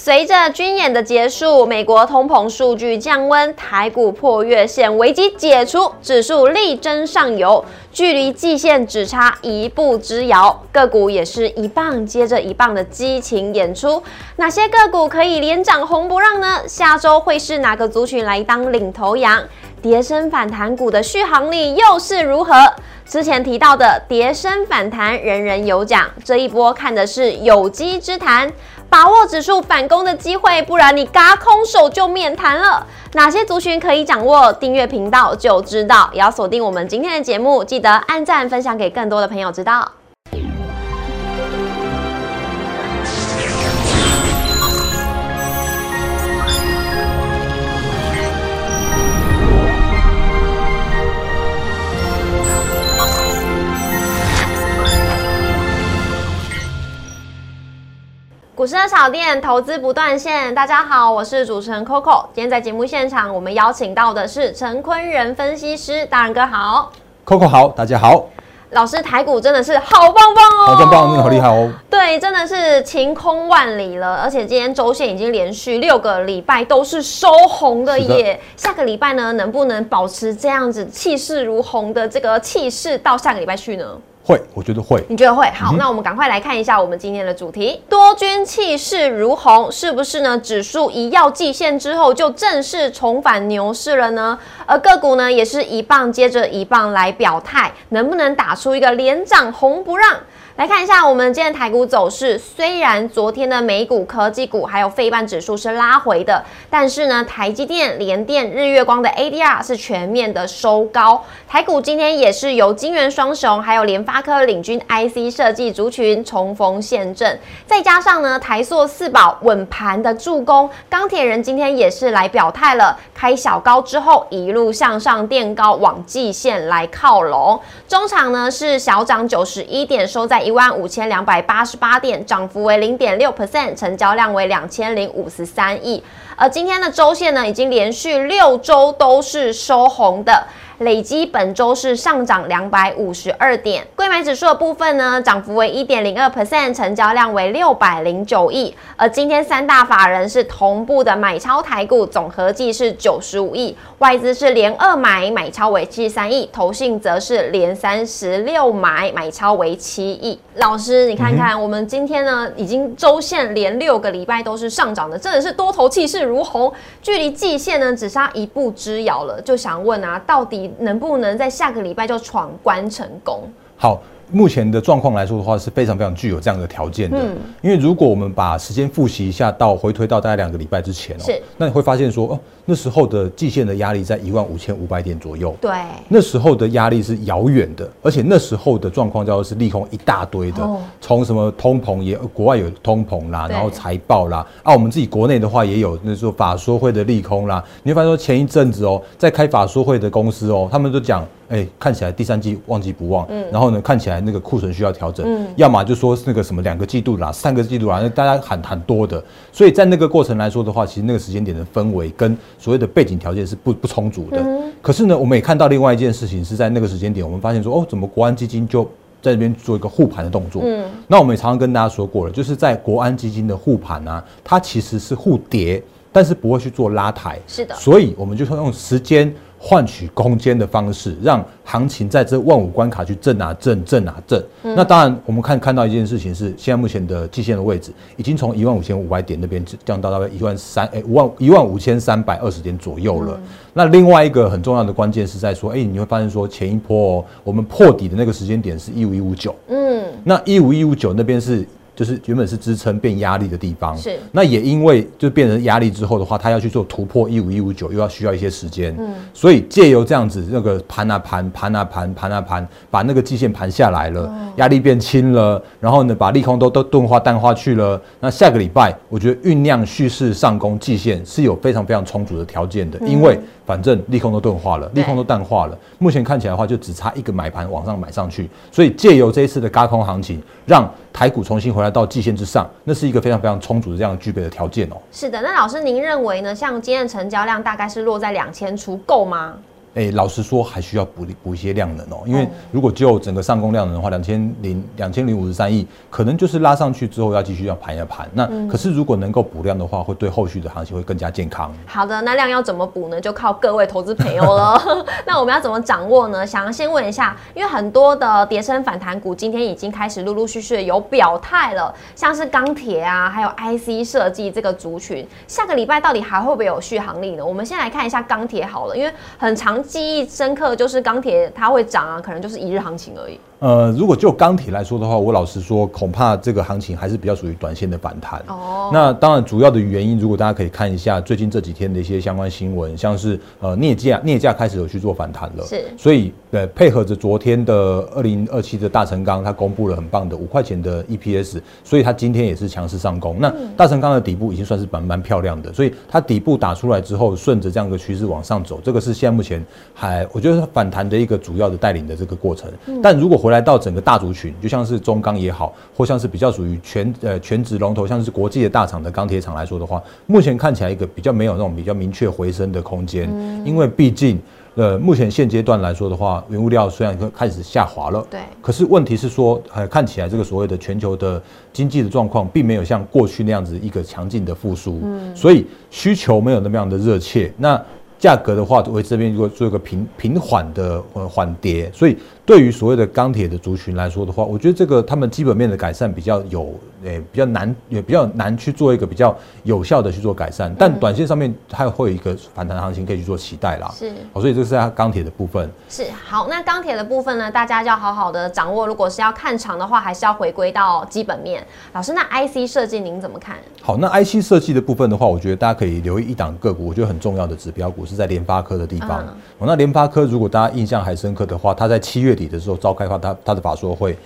随着军演的结束，美国通膨数据降温，台股破月线危机解除，指数力争上游，距离季线只差一步之遥，个股也是一棒接着一棒的激情演出。哪些个股可以连涨红不让呢？下周会是哪个族群来当领头羊？跌升反弹股的续航力又是如何？之前提到的跌升反弹，人人有奖，这一波看的是有机之谈。把握指数反攻的机会，不然你嘎空手就免谈了。哪些族群可以掌握？订阅频道就知道。也要锁定我们今天的节目，记得按赞分享给更多的朋友知道。股市的小店，投资不断线。大家好，我是主持人 Coco。今天在节目现场，我们邀请到的是陈坤仁分析师，大仁哥好，Coco 好，大家好。老师，台股真的是好棒棒哦，好棒棒，真的好厉害哦。对，真的是晴空万里了，而且今天周线已经连续六个礼拜都是收红的耶。下个礼拜呢，能不能保持这样子气势如虹的这个气势到下个礼拜去呢？会，我觉得会。你觉得会？好，那我们赶快来看一下我们今天的主题：多军气势如虹，是不是呢？指数一要季线之后，就正式重返牛市了呢？而个股呢，也是一棒接着一棒来表态，能不能打出一个连涨红不让？来看一下我们今天台股走势，虽然昨天的美股科技股还有费半指数是拉回的，但是呢，台积电、联电、日月光的 ADR 是全面的收高。台股今天也是由金元双雄还有联发科领军 IC 设计族群重逢现阵，再加上呢台塑四宝稳盘的助攻，钢铁人今天也是来表态了，开小高之后一路向上垫高往季线来靠拢，中场呢是小涨九十一点，收在。一万五千两百八十八点，涨幅为零点六 percent，成交量为两千零五十三亿。而今天的周线呢，已经连续六周都是收红的。累积本周是上涨两百五十二点，贵买指数的部分呢，涨幅为一点零二 percent，成交量为六百零九亿。而今天三大法人是同步的买超台股，总合计是九十五亿，外资是连二买，买超为七十三亿，投信则是连三十六买，买超为七亿。老师，你看看我们今天呢，已经周线连六个礼拜都是上涨的，真的是多头气势如虹，距离季线呢只差一步之遥了。就想问啊，到底？能不能在下个礼拜就闯关成功？好。目前的状况来说的话，是非常非常具有这样的条件的。嗯，因为如果我们把时间复习一下，到回推到大概两个礼拜之前哦，是，那你会发现说，哦，那时候的季线的压力在一万五千五百点左右。对，那时候的压力是遥远的，而且那时候的状况叫做是利空一大堆的，从什么通膨也，国外有通膨啦，然后财报啦，啊，我们自己国内的话也有那时候法说会的利空啦。你会发现说前一阵子哦，在开法说会的公司哦，他们都讲。哎，看起来第三季旺季不旺，嗯，然后呢，看起来那个库存需要调整，嗯，要么就说那个什么两个季度啦，三个季度啦，那大家喊很多的，所以在那个过程来说的话，其实那个时间点的氛围跟所谓的背景条件是不不充足的。可是呢，我们也看到另外一件事情是在那个时间点，我们发现说，哦，怎么国安基金就在这边做一个护盘的动作？嗯，那我们也常常跟大家说过了，就是在国安基金的护盘啊，它其实是护跌，但是不会去做拉抬。是的，所以我们就说用时间。换取空间的方式，让行情在这万五关卡去震啊震震啊震。那当然，我们看看到一件事情是，现在目前的季线的位置已经从一万五千五百点那边降到大概一万三哎五万一万五千三百二十点左右了。那另外一个很重要的关键是在说，哎，你会发现说前一波哦，我们破底的那个时间点是一五一五九。嗯，那一五一五九那边是。就是原本是支撑变压力的地方，是那也因为就变成压力之后的话，它要去做突破一五一五九，又要需要一些时间，嗯，所以借由这样子那个盘啊盘盘啊盘盘啊盘，把那个季线盘下来了，压力变轻了，然后呢把利空都都钝化淡化去了。那下个礼拜，我觉得酝酿蓄势上攻季线是有非常非常充足的条件的，因为反正利空都钝化了，利空都淡化了，目前看起来的话就只差一个买盘往上买上去，所以借由这一次的高空行情，让台股重新回来到季线之上，那是一个非常非常充足的这样具备的条件哦。是的，那老师您认为呢？像今天的成交量大概是落在两千出，够吗？哎，老实说，还需要补补一些量能哦。因为如果就整个上攻量能的话，两千零两千零五十三亿，可能就是拉上去之后要继续要盘一盘。那可是如果能够补量的话，会对后续的行情会更加健康。好的，那量要怎么补呢？就靠各位投资朋友了。那我们要怎么掌握呢？想要先问一下，因为很多的叠升反弹股今天已经开始陆陆续续有表态了，像是钢铁啊，还有 IC 设计这个族群，下个礼拜到底还会不会有续航力呢？我们先来看一下钢铁好了，因为很长。记忆深刻就是钢铁它会涨啊，可能就是一日行情而已。呃，如果就钢铁来说的话，我老实说，恐怕这个行情还是比较属于短线的反弹。哦，那当然主要的原因，如果大家可以看一下最近这几天的一些相关新闻，像是呃镍价镍价开始有去做反弹了，是，所以呃配合着昨天的二零二七的大成钢，它公布了很棒的五块钱的 EPS，所以它今天也是强势上攻。那大成钢的底部已经算是蛮蛮漂亮的，所以它底部打出来之后，顺着这样一个趋势往上走，这个是现在目前还我觉得反弹的一个主要的带领的这个过程。但如果回来到整个大族群，就像是中钢也好，或像是比较属于全呃全职龙头，像是国际的大厂的钢铁厂来说的话，目前看起来一个比较没有那种比较明确回升的空间，因为毕竟呃目前现阶段来说的话，原物料虽然开始下滑了，对，可是问题是说，呃看起来这个所谓的全球的经济的状况，并没有像过去那样子一个强劲的复苏，嗯，所以需求没有那么样的热切，那。价格的话，为这边如果做一个平平缓的呃缓跌，所以对于所谓的钢铁的族群来说的话，我觉得这个他们基本面的改善比较有诶比较难，也比较难去做一个比较有效的去做改善。但短线上面它会有一个反弹行情可以去做期待啦。是，好所以这是它钢铁的部分。是好，那钢铁的部分呢，大家就要好好的掌握。如果是要看长的话，还是要回归到基本面。老师，那 IC 设计您怎么看？好，那 IC 设计的部分的话，我觉得大家可以留意一档个股，我觉得很重要的指标股。是在联发科的地方。哦，那联发科如果大家印象还深刻的话，它在七月底的时候召开发他他的法说会，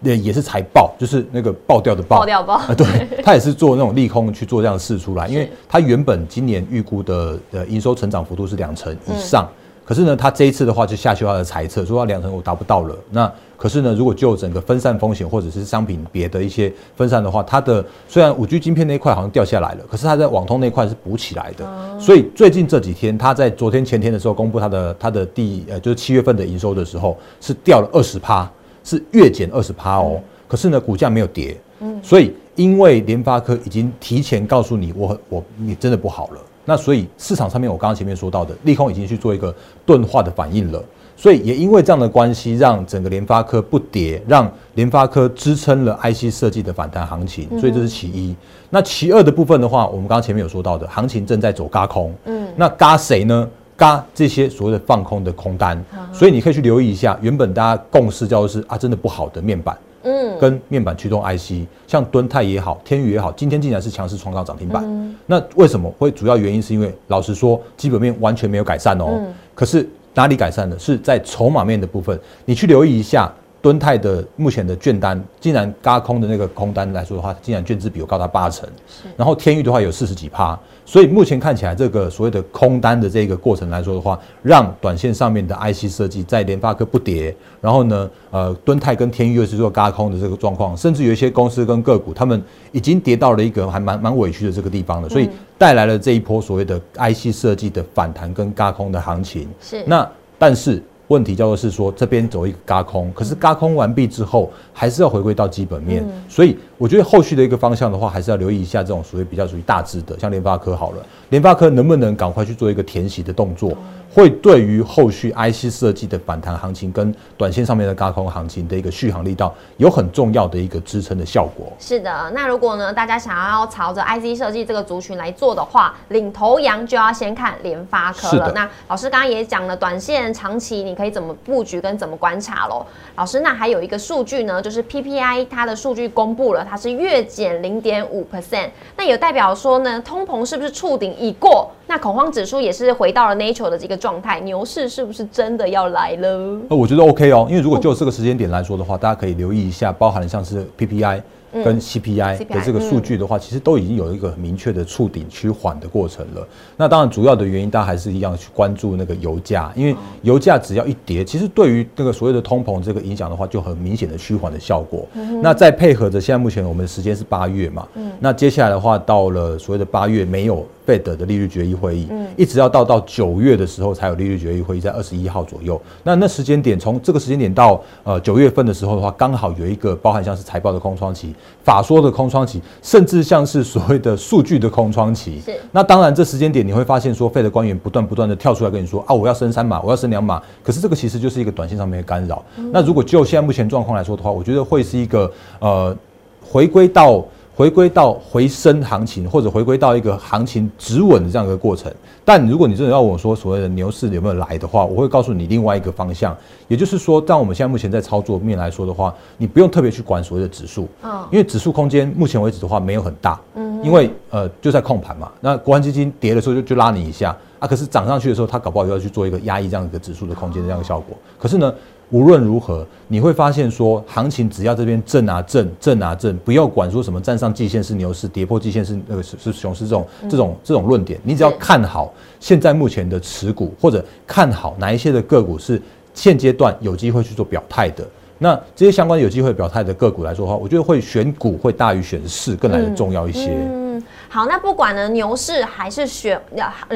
那也是财报，就是那个爆掉的爆，爆掉爆。对，他也是做那种利空去做这样的事出来，因为他原本今年预估的呃营收成长幅度是两成以上。可是呢，他这一次的话就下修他的猜测，说他两成我达不到了。那可是呢，如果就整个分散风险或者是商品别的一些分散的话，它的虽然五 G 晶片那一块好像掉下来了，可是它在网通那块是补起来的。所以最近这几天，它在昨天前天的时候公布它的它的第呃就是七月份的营收的时候，是掉了二十趴，是月减二十趴哦。可是呢，股价没有跌。嗯。所以因为联发科已经提前告诉你，我我你真的不好了。那所以市场上面，我刚刚前面说到的利空已经去做一个钝化的反应了，所以也因为这样的关系，让整个联发科不跌，让联发科支撑了 IC 设计的反弹行情，所以这是其一。那其二的部分的话，我们刚刚前面有说到的，行情正在走嘎空，嗯，那嘎谁呢？嘎这些所谓的放空的空单，所以你可以去留意一下，原本大家共识叫做是啊，真的不好的面板。嗯，跟面板驱动 IC，像敦泰也好，天宇也好，今天竟然是强势创造涨停板。那为什么会主要原因是因为老实说，基本面完全没有改善哦。可是哪里改善了？是在筹码面的部分，你去留意一下。敦泰的目前的券单，竟然嘎空的那个空单来说的话，竟然券资比我高达八成。然后天域的话有四十几趴，所以目前看起来这个所谓的空单的这个过程来说的话，让短线上面的 IC 设计在联发科不跌，然后呢，呃，敦泰跟天域又是做嘎空的这个状况，甚至有一些公司跟个股，他们已经跌到了一个还蛮蛮委屈的这个地方了，所以带来了这一波所谓的 IC 设计的反弹跟嘎空的行情。是，那但是。问题叫做是说这边走一个嘎空，可是嘎空完毕之后，还是要回归到基本面，所以我觉得后续的一个方向的话，还是要留意一下这种属于比较属于大致的，像联发科好了，联发科能不能赶快去做一个填息的动作？会对于后续 IC 设计的反弹行情跟短线上面的高空行情的一个续航力道有很重要的一个支撑的效果。是的，那如果呢大家想要朝着 IC 设计这个族群来做的话，领头羊就要先看联发科了。那老师刚刚也讲了，短线、长期你可以怎么布局跟怎么观察喽。老师，那还有一个数据呢，就是 PPI 它的数据公布了，它是月减零点五 percent，那也代表说呢，通膨是不是触顶已过？那恐慌指数也是回到了 nature 的这个状态，牛市是不是真的要来了？呃，我觉得 OK 哦，因为如果就这个时间点来说的话，大家可以留意一下，包含像是 PPI，跟 CPI 的这个数据的话，其实都已经有一个很明确的触顶趋缓的过程了。那当然，主要的原因大家还是一样去关注那个油价，因为油价只要一跌，其实对于那个所谓的通膨这个影响的话，就很明显的趋缓的效果。那再配合着现在目前我们的时间是八月嘛，那接下来的话到了所谓的八月没有。费德的利率决议会议，嗯，一直要到到九月的时候才有利率决议会议，在二十一号左右。那那时间点，从这个时间点到呃九月份的时候的话，刚好有一个包含像是财报的空窗期、法说的空窗期，甚至像是所谓的数据的空窗期。是。那当然，这时间点你会发现说，费的官员不断不断的跳出来跟你说啊，我要升三码，我要升两码。可是这个其实就是一个短信上面的干扰。那如果就现在目前状况来说的话，我觉得会是一个呃回归到。回归到回升行情，或者回归到一个行情止稳的这样一个过程。但如果你真的要我说所谓的牛市有没有来的话，我会告诉你另外一个方向，也就是说，在我们现在目前在操作面来说的话，你不用特别去管所谓的指数，嗯，因为指数空间目前为止的话没有很大，嗯，因为呃就在控盘嘛。那国安基金跌的时候就就拉你一下啊，可是涨上去的时候，它搞不好又要去做一个压抑这样一个指数的空间的这样一个效果。可是呢？无论如何，你会发现说，行情只要这边震啊震，震啊震，不要管说什么站上季线是牛市，跌破季线是那个是是熊市这种这种这种论点，你只要看好现在目前的持股，或者看好哪一些的个股是现阶段有机会去做表态的，那这些相关有机会表态的个股来说的话，我觉得会选股会大于选市更来的重要一些。嗯好，那不管呢牛市还是选，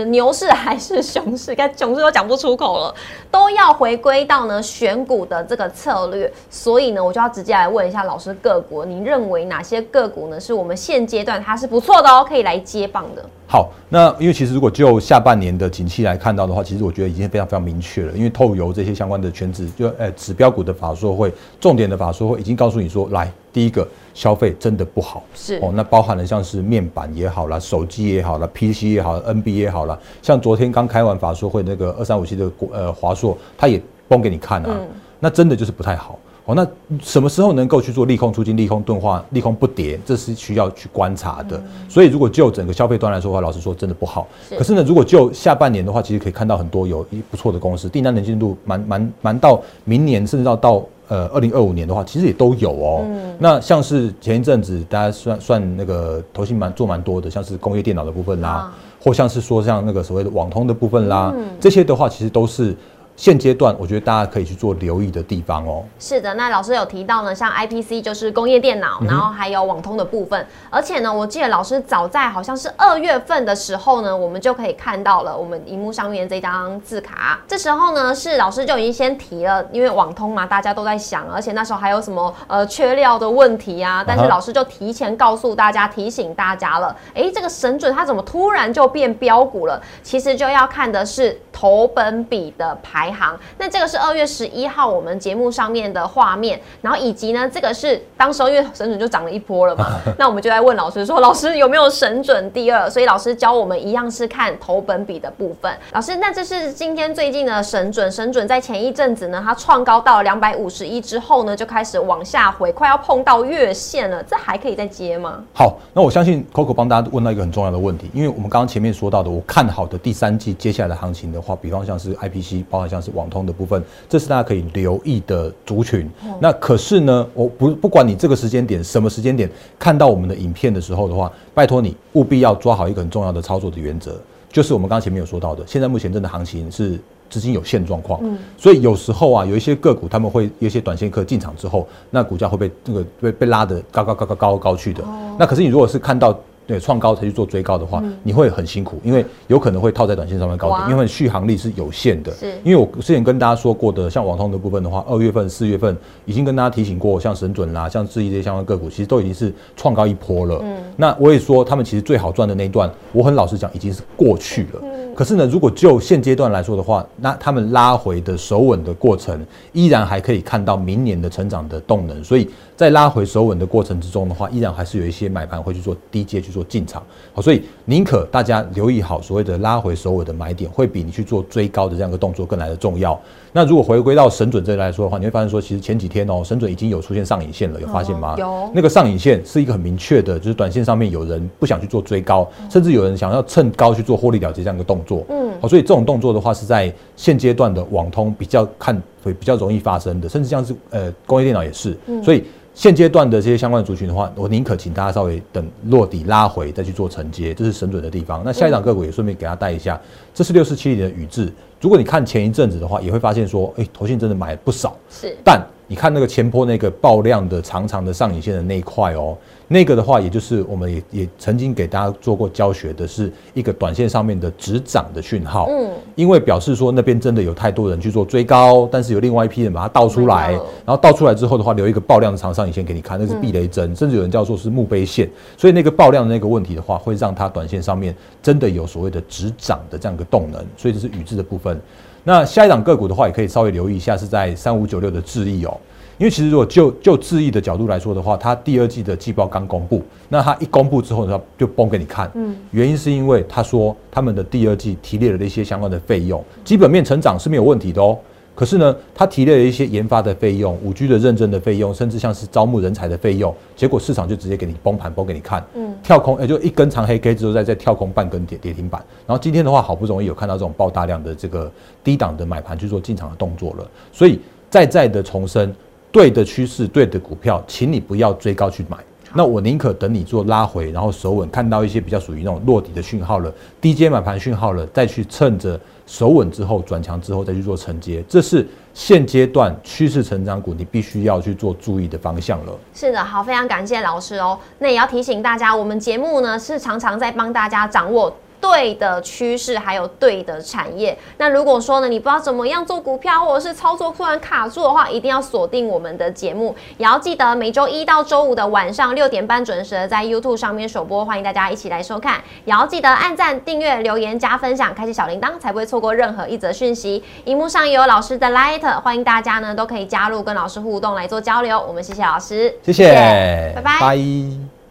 牛市还是熊市，该熊市都讲不出口了，都要回归到呢选股的这个策略。所以呢，我就要直接来问一下老师个股，你认为哪些个股呢是我们现阶段它是不错的哦，可以来接棒的？好，那因为其实如果就下半年的景气来看到的话，其实我觉得已经非常非常明确了。因为透油这些相关的全指就呃指标股的法说会，重点的法说会已经告诉你说，来第一个消费真的不好，是哦，那包含了像是面板也好啦，手机也好啦，PC 也好，NB 也好啦，像昨天刚开完法说会那个二三五七的呃华硕，它也崩给你看啊，那真的就是不太好。哦，那什么时候能够去做利空出尽、利空钝化、利空不跌，这是需要去观察的。所以，如果就整个消费端来说的话，老实说，真的不好。可是呢，如果就下半年的话，其实可以看到很多有一不错的公司，订单能进度蛮蛮蛮到明年，甚至到到呃二零二五年的话，其实也都有哦。那像是前一阵子大家算算那个投信蛮做蛮多的，像是工业电脑的部分啦，或像是说像那个所谓的网通的部分啦，这些的话，其实都是。现阶段，我觉得大家可以去做留意的地方哦。是的，那老师有提到呢，像 IPC 就是工业电脑，然后还有网通的部分。而且呢，我记得老师早在好像是二月份的时候呢，我们就可以看到了我们荧幕上面这张字卡。这时候呢，是老师就已经先提了，因为网通嘛，大家都在想，而且那时候还有什么呃缺料的问题啊。但是老师就提前告诉大家，提醒大家了，哎，这个神准它怎么突然就变标股了？其实就要看的是投本比的排。排行，那这个是二月十一号我们节目上面的画面，然后以及呢，这个是当时候因为神准就涨了一波了嘛，那我们就在问老师说，老师有没有神准第二？所以老师教我们一样是看头本比的部分。老师，那这是今天最近的神准，神准在前一阵子呢，它创高到两百五十一之后呢，就开始往下回，快要碰到月线了，这还可以再接吗？好，那我相信 Coco 帮大家问到一个很重要的问题，因为我们刚刚前面说到的，我看好的第三季接下来的行情的话，比方像是 IPC，包含。像是网通的部分，这是大家可以留意的族群。那可是呢，我不不管你这个时间点什么时间点看到我们的影片的时候的话，拜托你务必要抓好一个很重要的操作的原则，就是我们刚刚前面有说到的，现在目前真的行情是资金有限状况，所以有时候啊，有一些个股他们会有一些短线客进场之后，那股价会被这个被被拉的高高高高高高去的。那可是你如果是看到。对，创高才去做追高的话，你会很辛苦，因为有可能会套在短线上面高点，因为续航力是有限的。是，因为我之前跟大家说过的，像网通的部分的话，二月份、四月份已经跟大家提醒过，像神准啦、像智易这些相关个股，其实都已经是创高一波了。嗯，那我也说，他们其实最好赚的那一段，我很老实讲，已经是过去了。可是呢，如果就现阶段来说的话，那他们拉回的守稳的过程，依然还可以看到明年的成长的动能。所以在拉回守稳的过程之中的话，依然还是有一些买盘会去做低阶去做进场。好，所以宁可大家留意好所谓的拉回首稳的买点，会比你去做追高的这样一个动作更来的重要。那如果回归到神准这来说的话，你会发现说，其实前几天哦，神准已经有出现上影线了，有发现吗？有。那个上影线是一个很明确的，就是短线上面有人不想去做追高，甚至有人想要趁高去做获利了结这样一个动作。嗯。好，所以这种动作的话，是在现阶段的网通比较看会比较容易发生的，甚至像是呃工业电脑也是。所以现阶段的这些相关的族群的话，我宁可请大家稍微等落底拉回再去做承接，这是神准的地方。那下一档个股也顺便给大家带一下，这是六四七零的宇智。如果你看前一阵子的话，也会发现说，哎，投信真的买不少，是，但。你看那个前坡那个爆量的长长的上影线的那一块哦，那个的话，也就是我们也也曾经给大家做过教学的，是一个短线上面的止涨的讯号。嗯，因为表示说那边真的有太多人去做追高，但是有另外一批人把它倒出来，然后倒出来之后的话，留一个爆量的长上影线给你看，那是避雷针，甚至有人叫做是墓碑线。所以那个爆量的那个问题的话，会让它短线上面真的有所谓的止涨的这样一个动能。所以这是宇智的部分。那下一档个股的话，也可以稍微留意一下，是在三五九六的智易哦。因为其实如果就就智易的角度来说的话，它第二季的季报刚公布，那它一公布之后呢，就崩给你看。嗯，原因是因为他说他们的第二季提列了一些相关的费用，基本面成长是没有问题的哦。可是呢，他提列了一些研发的费用、五 G 的认证的费用，甚至像是招募人才的费用，结果市场就直接给你崩盘崩给你看。嗯，跳空也就一根长黑 K 之后再再跳空半根跌跌停板。然后今天的话，好不容易有看到这种爆大量的这个低档的买盘去做进场的动作了，所以再再的重申。对的趋势，对的股票，请你不要追高去买。那我宁可等你做拉回，然后手稳，看到一些比较属于那种落底的讯号了，低阶买盘讯号了，再去趁着手稳之后转强之后再去做承接。这是现阶段趋势成长股，你必须要去做注意的方向了。是的，好，非常感谢老师哦。那也要提醒大家，我们节目呢是常常在帮大家掌握。对的趋势，还有对的产业。那如果说呢，你不知道怎么样做股票，或者是操作突然卡住的话，一定要锁定我们的节目，也要记得每周一到周五的晚上六点半准时在 YouTube 上面首播，欢迎大家一起来收看。也要记得按赞、订阅、留言、加分享，开启小铃铛，才不会错过任何一则讯息。荧幕上也有老师的 Light，欢迎大家呢都可以加入跟老师互动来做交流。我们谢谢老师，谢谢，拜拜。